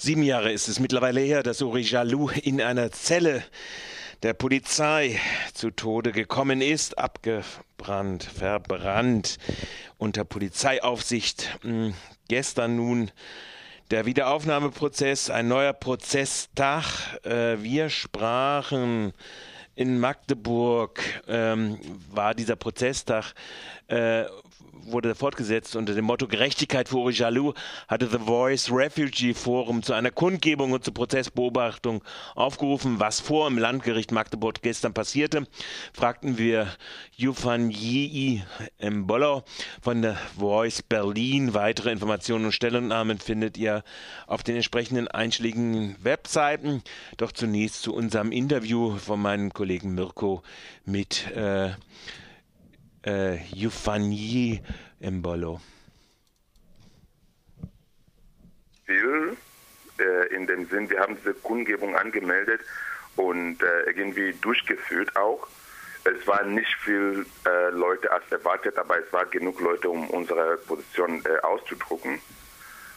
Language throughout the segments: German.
Sieben Jahre ist es mittlerweile her, dass Uri Jalou in einer Zelle der Polizei zu Tode gekommen ist, abgebrannt, verbrannt unter Polizeiaufsicht. Hm, gestern nun der Wiederaufnahmeprozess, ein neuer Prozesstag. Äh, wir sprachen in Magdeburg, ähm, war dieser Prozesstag äh, wurde fortgesetzt unter dem Motto Gerechtigkeit für Uri Jalou hatte The Voice Refugee Forum zu einer Kundgebung und zur Prozessbeobachtung aufgerufen. Was vor im Landgericht Magdeburg gestern passierte, fragten wir Yufan Yii Mbolo von The Voice Berlin. Weitere Informationen und Stellungnahmen findet ihr auf den entsprechenden einschlägigen Webseiten. Doch zunächst zu unserem Interview von meinem Kollegen Mirko mit äh, äh, Mbolo? Viel äh, in dem Sinn, wir haben diese Kundgebung angemeldet und äh, irgendwie durchgeführt auch. Es waren nicht viel äh, Leute als erwartet, aber es war genug Leute, um unsere Position äh, auszudrucken.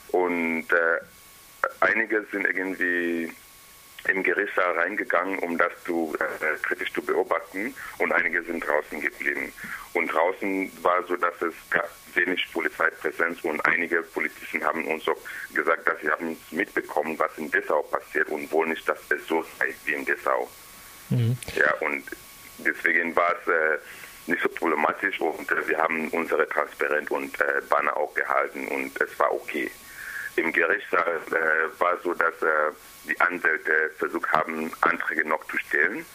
Und äh, einige sind irgendwie im Gerichtssaal reingegangen, um das zu, äh, kritisch zu beobachten und einige sind draußen geblieben. Und draußen war so, dass es wenig Polizeipräsenz und einige Polizisten haben uns auch gesagt, dass sie haben mitbekommen, was in Dessau passiert und wohl nicht, dass es so sei wie in Dessau. Mhm. Ja, und deswegen war es äh, nicht so problematisch und äh, wir haben unsere Transparent und äh, Banner auch gehalten und es war okay. Im Gerichtssaal äh, war so, dass äh, die Anwälte versucht haben, Anträge noch zu stellen,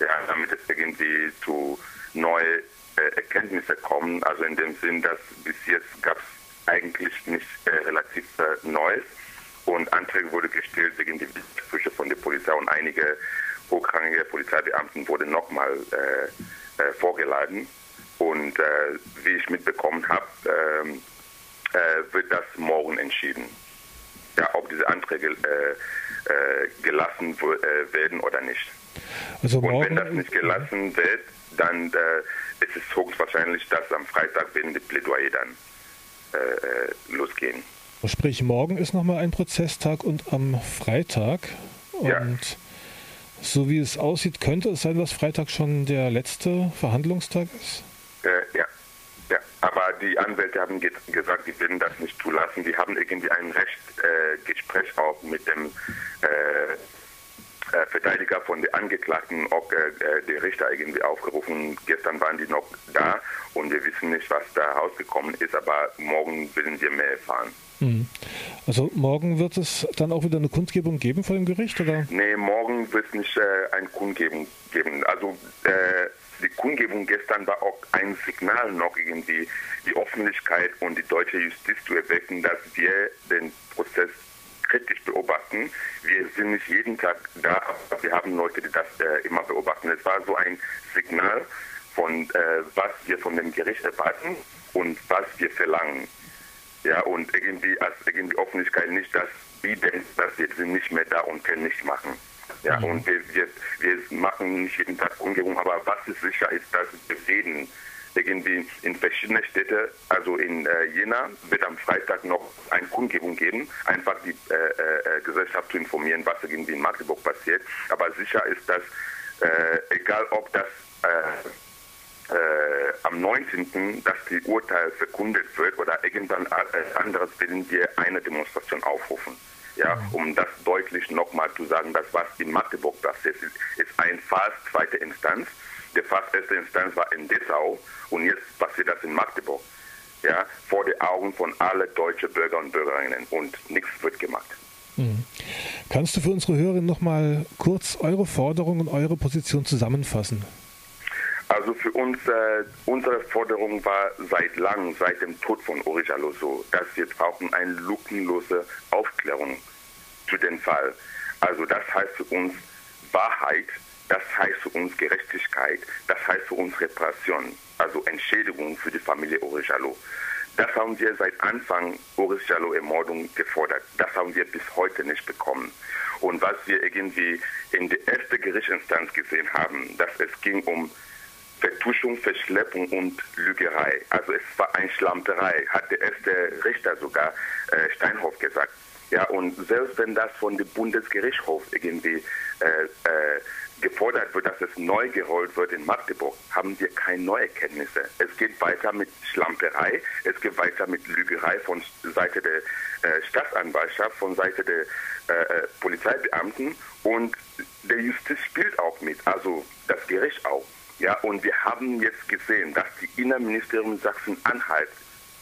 ja, damit es irgendwie zu neuen äh, Erkenntnissen kommt. Also in dem Sinn, dass bis jetzt gab es eigentlich nicht äh, relativ äh, Neues und Anträge wurden gestellt wegen der Widersprüche von der Polizei und einige hochrangige Polizeibeamten wurden nochmal äh, vorgeladen. Und wie ich mitbekommen habe, ähm, wird das morgen entschieden. Ja, ob diese Anträge äh, gelassen äh, werden oder nicht. Also und wenn das nicht gelassen wird, dann äh, ist es höchstwahrscheinlich, dass am Freitag werden die Plädoyer dann äh, losgehen. Sprich, morgen ist nochmal ein Prozesstag und am Freitag. Und ja. so wie es aussieht, könnte es sein, dass Freitag schon der letzte Verhandlungstag ist? Äh, ja. Aber die Anwälte haben ge gesagt, die werden das nicht zulassen. Die haben irgendwie ein Rechtsgespräch äh, auch mit dem äh, äh, Verteidiger von den Angeklagten, ob äh, der Richter irgendwie aufgerufen. Gestern waren die noch da und wir wissen nicht, was da rausgekommen ist, aber morgen werden wir mehr erfahren. Mhm. Also morgen wird es dann auch wieder eine Kundgebung geben vor dem Gericht, oder? Nee, morgen wird es nicht äh, eine Kundgebung geben. Also äh, die Kundgebung gestern war auch ein Signal noch irgendwie die Öffentlichkeit und die deutsche Justiz zu erwecken, dass wir den Prozess kritisch beobachten. Wir sind nicht jeden Tag da, aber wir haben Leute, die das äh, immer beobachten. Es war so ein Signal von, äh, was wir von dem Gericht erwarten und was wir verlangen. Ja, und irgendwie als irgendwie Öffentlichkeit nicht, dass die denken, dass wir sind nicht mehr da und können nichts machen. Ja, mhm. und wir, wir, wir machen nicht jeden Tag Kundgebung, aber was ist sicher ist, dass wir reden irgendwie in verschiedenen Städten, also in äh, Jena wird am Freitag noch eine Kundgebung geben, einfach die äh, äh, Gesellschaft zu informieren, was irgendwie in Magdeburg passiert. Aber sicher ist, dass äh, egal ob das äh, äh, am 19., dass die Urteil verkündet wird oder irgendwann anderes, werden wir eine Demonstration aufrufen ja, um das deutlich nochmal zu sagen, dass was in Magdeburg passiert ist, ist ein Fall zweiter Instanz. Der Fall erste Instanz war in Dessau und jetzt passiert das in Magdeburg. Ja, vor den Augen von allen deutschen Bürger und Bürgerinnen und nichts wird gemacht. Mhm. Kannst du für unsere Hörerinnen nochmal kurz eure Forderung und eure Position zusammenfassen? Also für uns, äh, unsere Forderung war seit langem, seit dem Tod von Uri Jallo so, dass wir brauchen eine lückenlose Aufklärung zu dem Fall. Also das heißt für uns Wahrheit, das heißt für uns Gerechtigkeit, das heißt für uns Repression, also Entschädigung für die Familie Uri Jallo. Das haben wir seit Anfang Uri Jallo Ermordung gefordert. Das haben wir bis heute nicht bekommen. Und was wir irgendwie in der ersten Gerichtsinstanz gesehen haben, dass es ging um Vertuschung, Verschleppung und Lügerei. Also es war eine Schlamperei, hat der erste Richter sogar äh, Steinhoff gesagt. Ja, und selbst wenn das von dem Bundesgerichtshof irgendwie äh, äh, gefordert wird, dass es neu gerollt wird in Magdeburg, haben wir keine neuen Erkenntnisse. Es geht weiter mit Schlamperei, es geht weiter mit Lügerei von Seite der äh, Staatsanwaltschaft, von Seite der äh, äh, Polizeibeamten und der Justiz spielt auch mit, also das Gericht auch. Ja, und wir haben jetzt gesehen, dass die Innenministerium Sachsen-Anhalt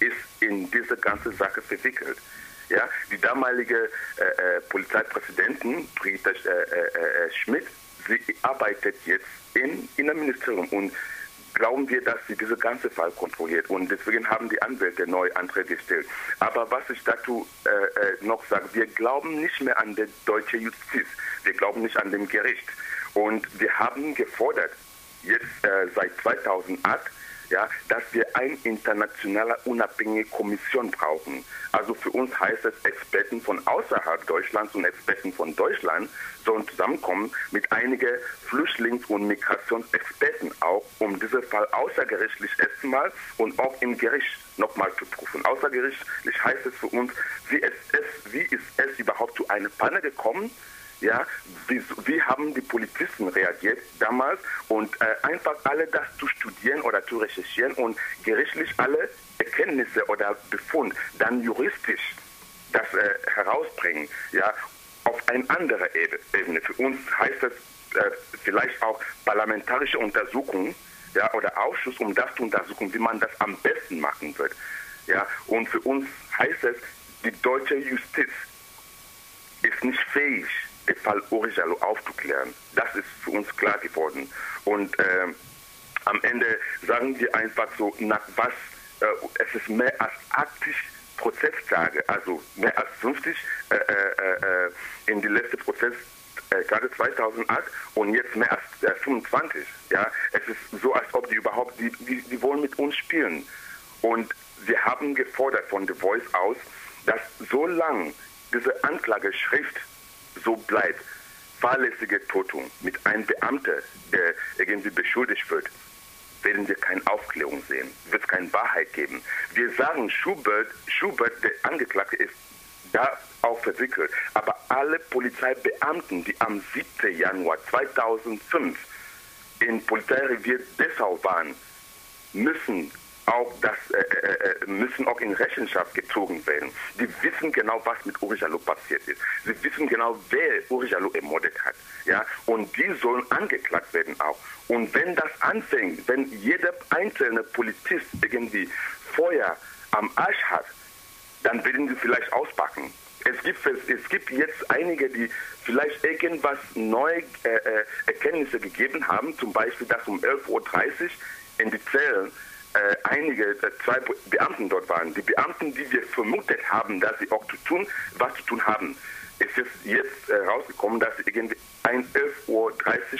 ist in diese ganze Sache verwickelt. Ja, die damalige äh, äh, Polizeipräsidentin Brigitte äh, äh, äh, Schmidt, sie arbeitet jetzt im Innenministerium. Und glauben wir, dass sie diese ganze Fall kontrolliert? Und deswegen haben die Anwälte neue Anträge gestellt. Aber was ich dazu äh, noch sage, wir glauben nicht mehr an die deutsche Justiz, wir glauben nicht an dem Gericht. Und wir haben gefordert, jetzt seit 2008 ja, dass wir eine internationale unabhängige Kommission brauchen. Also für uns heißt es, Experten von außerhalb Deutschlands und Experten von Deutschland sollen zusammenkommen mit einigen Flüchtlings- und Migrationsexperten auch, um diesen Fall außergerichtlich erstmal und auch im Gericht nochmal zu prüfen. Außergerichtlich heißt es für uns, wie, es, wie ist es überhaupt zu einer Panne gekommen? Ja, wie, wie haben die Polizisten reagiert damals und äh, einfach alle das zu studieren oder zu recherchieren und gerichtlich alle Erkenntnisse oder Befund dann juristisch das äh, herausbringen, ja, auf eine andere Ebene. Für uns heißt es äh, vielleicht auch parlamentarische Untersuchung, ja, oder Ausschuss, um das zu untersuchen, wie man das am besten machen wird. Ja, und für uns heißt es, die deutsche Justiz ist nicht fähig, den Fall Orijalo aufzuklären. Das ist für uns klar geworden. Und äh, am Ende sagen wir einfach so, nach was, äh, es ist mehr als 80 Prozesstage, also mehr als 50 äh, äh, äh, in die letzte Prozess gerade 2008 und jetzt mehr als 25. Ja, es ist so, als ob die überhaupt, die, die, die wollen mit uns spielen. Und wir haben gefordert von The Voice aus, dass solange diese Anklageschrift so bleibt, fahrlässige Tötung mit einem Beamter, der irgendwie beschuldigt wird, werden wir keine Aufklärung sehen, wird es keine Wahrheit geben. Wir sagen, Schubert, Schubert, der Angeklagte ist da auch verwickelt, aber alle Polizeibeamten, die am 7. Januar 2005 in Polizeirevier Dessau waren, müssen auch das äh, äh, äh, müssen auch in Rechenschaft gezogen werden. Die wissen genau, was mit Uri Jallo passiert ist. Sie wissen genau, wer Uri Jallo ermordet hat. Ja, und die sollen angeklagt werden auch. Und wenn das anfängt, wenn jeder einzelne Polizist irgendwie Feuer am Arsch hat, dann werden sie vielleicht auspacken. Es gibt, es gibt jetzt einige, die vielleicht irgendwas neue äh, äh Erkenntnisse gegeben haben, zum Beispiel, dass um 11.30 Uhr in die Zellen äh, einige, äh, zwei Beamten dort waren. Die Beamten, die wir vermutet haben, dass sie auch zu tun, was zu tun haben. Es ist jetzt äh, rausgekommen, dass sie irgendwie ein 11.30 Uhr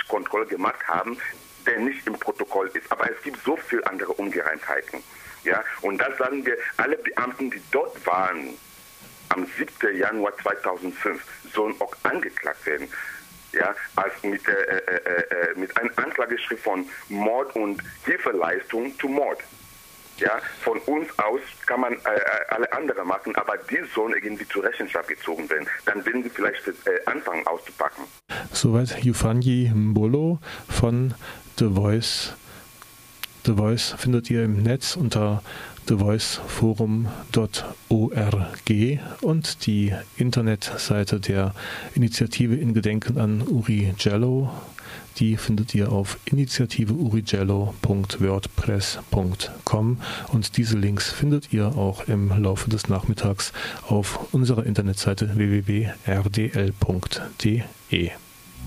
Kontrolle gemacht haben, der nicht im Protokoll ist. Aber es gibt so viele andere Ungereimtheiten. Ja? Und das sagen wir, alle Beamten, die dort waren, am 7. Januar 2005, sollen auch angeklagt werden ja, als mit, äh, äh, äh, mit einem Anklageschrift von Mord und Hilfeleistung zu Mord. Ja, von uns aus kann man äh, alle anderen machen, aber die sollen irgendwie zur Rechenschaft gezogen werden. Dann werden sie vielleicht äh, anfangen auszupacken. Soweit Yufanji Mbolo von The Voice. The Voice findet ihr im Netz unter thevoiceforum.org und die Internetseite der Initiative in Gedenken an Uri Jello. Die findet ihr auf initiativeurigello.wordpress.com und diese Links findet ihr auch im Laufe des Nachmittags auf unserer Internetseite www.rdl.de.